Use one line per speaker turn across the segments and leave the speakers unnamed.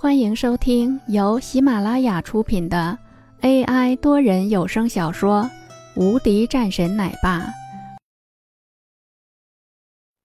欢迎收听由喜马拉雅出品的 AI 多人有声小说《无敌战神奶爸》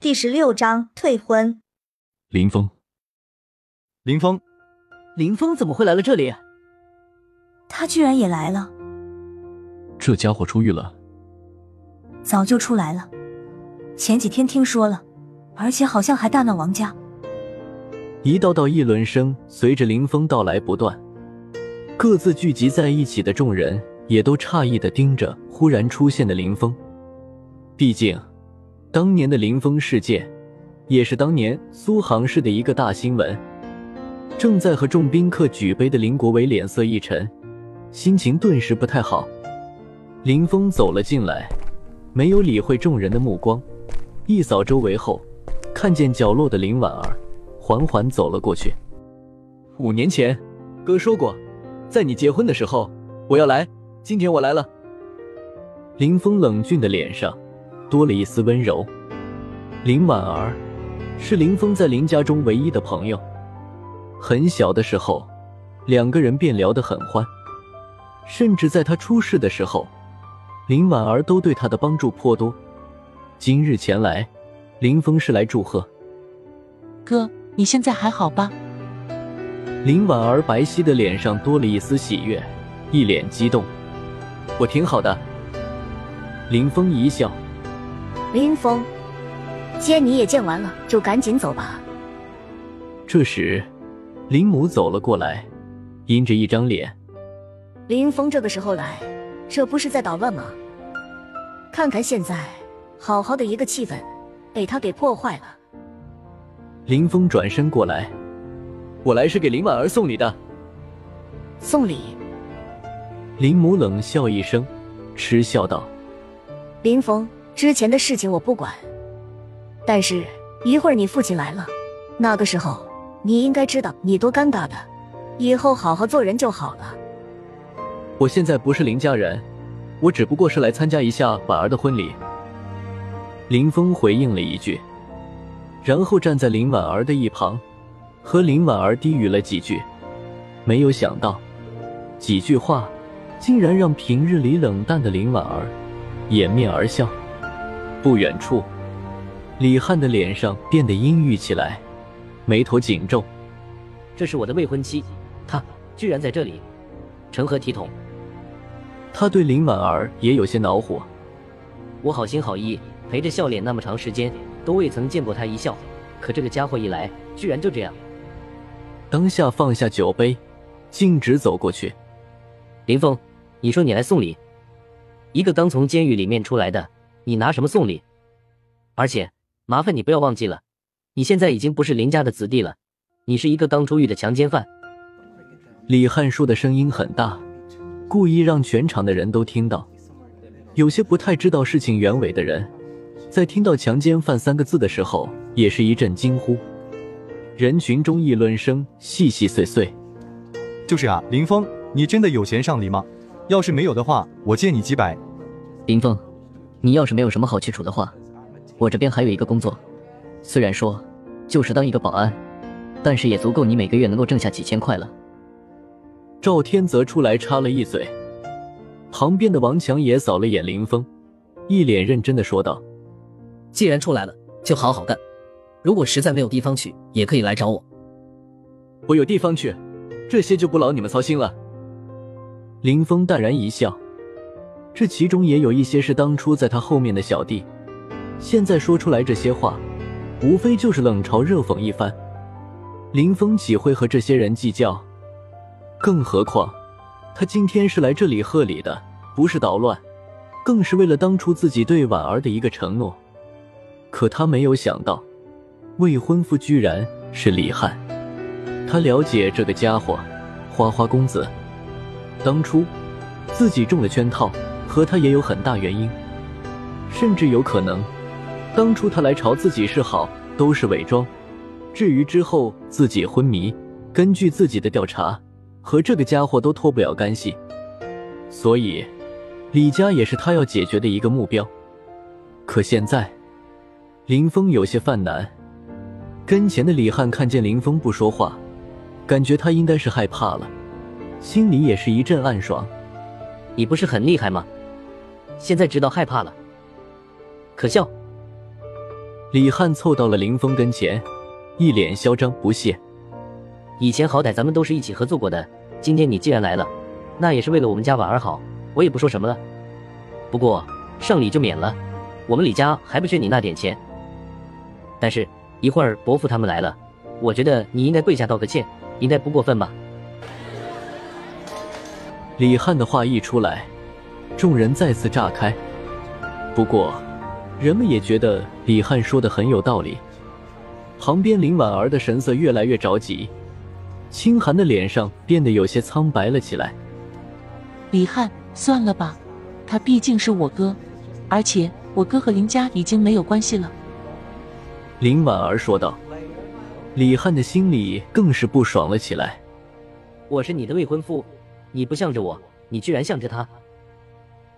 第十六章退婚。
林峰，
林峰，
林峰怎么会来了这里？
他居然也来了，
这家伙出狱了，
早就出来了。前几天听说了，而且好像还大闹王家。
一道道议论声随着林峰到来不断，各自聚集在一起的众人也都诧异的盯着忽然出现的林峰。毕竟，当年的林峰事件，也是当年苏杭市的一个大新闻。正在和众宾客举杯的林国伟脸色一沉，心情顿时不太好。林峰走了进来，没有理会众人的目光，一扫周围后，看见角落的林婉儿。缓缓走了过去。五年前，哥说过，在你结婚的时候我要来。今天我来了。林峰冷峻的脸上多了一丝温柔。林婉儿是林峰在林家中唯一的朋友。很小的时候，两个人便聊得很欢，甚至在他出事的时候，林婉儿都对他的帮助颇多。今日前来，林峰是来祝贺
哥。你现在还好吧？
林婉儿白皙的脸上多了一丝喜悦，一脸激动。我挺好的。林峰一笑。
林峰，既然你也见完了，就赶紧走吧。
这时，林母走了过来，阴着一张脸。
林峰这个时候来，这不是在捣乱吗？看看现在，好好的一个气氛，被他给破坏了。
林峰转身过来，我来是给林婉儿送礼的。
送礼？
林母冷笑一声，嗤笑道：“
林峰，之前的事情我不管，但是一会儿你父亲来了，那个时候你应该知道你多尴尬的，以后好好做人就好了。”
我现在不是林家人，我只不过是来参加一下婉儿的婚礼。林峰回应了一句。然后站在林婉儿的一旁，和林婉儿低语了几句。没有想到，几句话竟然让平日里冷淡的林婉儿掩面而笑。不远处，李汉的脸上变得阴郁起来，眉头紧皱。
这是我的未婚妻，她居然在这里，成何体统？
他对林婉儿也有些恼火。
我好心好意陪着笑脸那么长时间。都未曾见过他一笑，可这个家伙一来，居然就这样。
当下放下酒杯，径直走过去。
林峰，你说你来送礼，一个刚从监狱里面出来的，你拿什么送礼？而且麻烦你不要忘记了，你现在已经不是林家的子弟了，你是一个刚出狱的强奸犯。
李汉书的声音很大，故意让全场的人都听到。有些不太知道事情原委的人。在听到“强奸犯”三个字的时候，也是一阵惊呼。人群中议论声细细碎碎。
就是啊，林峰，你真的有钱上礼吗？要是没有的话，我借你几百。
林峰，你要是没有什么好去处的话，我这边还有一个工作，虽然说就是当一个保安，但是也足够你每个月能够挣下几千块了。
赵天泽出来插了一嘴，旁边的王强也扫了眼林峰，一脸认真的说道。
既然出来了，就好好干。如果实在没有地方去，也可以来找我。
我有地方去，这些就不劳你们操心了。林峰淡然一笑，这其中也有一些是当初在他后面的小弟，现在说出来这些话，无非就是冷嘲热讽一番。林峰岂会和这些人计较？更何况，他今天是来这里贺礼的，不是捣乱，更是为了当初自己对婉儿的一个承诺。可他没有想到，未婚夫居然是李汉。他了解这个家伙，花花公子。当初自己中了圈套，和他也有很大原因。甚至有可能，当初他来朝自己示好都是伪装。至于之后自己昏迷，根据自己的调查，和这个家伙都脱不了干系。所以，李家也是他要解决的一个目标。可现在。林峰有些犯难，跟前的李汉看见林峰不说话，感觉他应该是害怕了，心里也是一阵暗爽。
你不是很厉害吗？现在知道害怕了，可笑。
李汉凑到了林峰跟前，一脸嚣张不屑。
以前好歹咱们都是一起合作过的，今天你既然来了，那也是为了我们家婉儿好，我也不说什么了。不过上礼就免了，我们李家还不缺你那点钱。但是一会儿伯父他们来了，我觉得你应该跪下道个歉。应该不过分吧？
李汉的话一出来，众人再次炸开。不过，人们也觉得李汉说的很有道理。旁边林婉儿的神色越来越着急，清寒的脸上变得有些苍白了起来。
李汉，算了吧，他毕竟是我哥，而且我哥和林家已经没有关系了。
林婉儿说道。李汉的心里更是不爽了起来。
我是你的未婚夫，你不向着我，你居然向着他。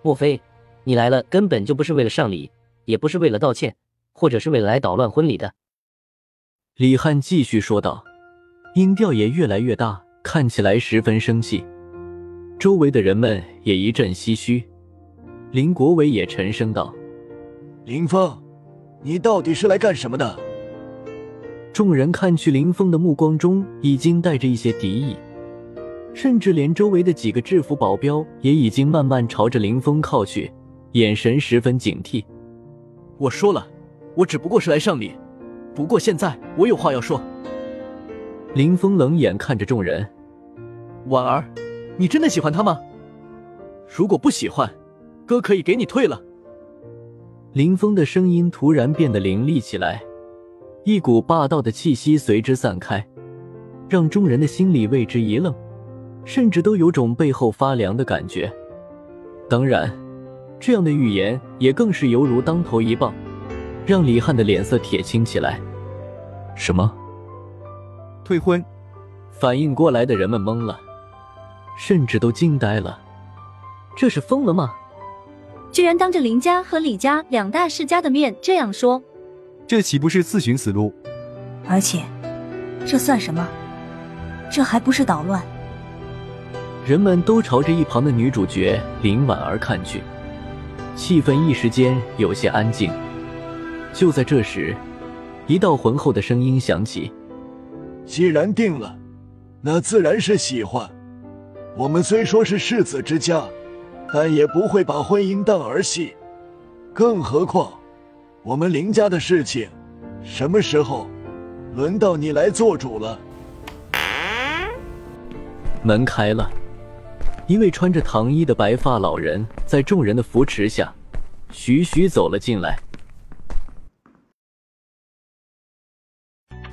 莫非你来了根本就不是为了上礼，也不是为了道歉，或者是为了来捣乱婚礼的？
李汉继续说道，音调也越来越大，看起来十分生气。周围的人们也一阵唏嘘。林国伟也沉声道：“
林峰，你到底是来干什么的？”
众人看去，林峰的目光中已经带着一些敌意，甚至连周围的几个制服保镖也已经慢慢朝着林峰靠去，眼神十分警惕。
我说了，我只不过是来上礼，不过现在我有话要说。
林峰冷眼看着众人：“
婉儿，你真的喜欢他吗？如果不喜欢，哥可以给你退了。”
林峰的声音突然变得凌厉起来。一股霸道的气息随之散开，让众人的心里为之一愣，甚至都有种背后发凉的感觉。当然，这样的预言也更是犹如当头一棒，让李汉的脸色铁青起来。
什么？
退婚？
反应过来的人们懵了，甚至都惊呆了。
这是疯了吗？
居然当着林家和李家两大世家的面这样说！
这岂不是自寻死路？
而且，这算什么？这还不是捣乱？
人们都朝着一旁的女主角林婉儿看去，气氛一时间有些安静。就在这时，一道浑厚的声音响起：“
既然定了，那自然是喜欢。我们虽说是世子之家，但也不会把婚姻当儿戏。更何况……”我们林家的事情，什么时候轮到你来做主了？
门开了，一位穿着唐衣的白发老人在众人的扶持下，徐徐走了进来。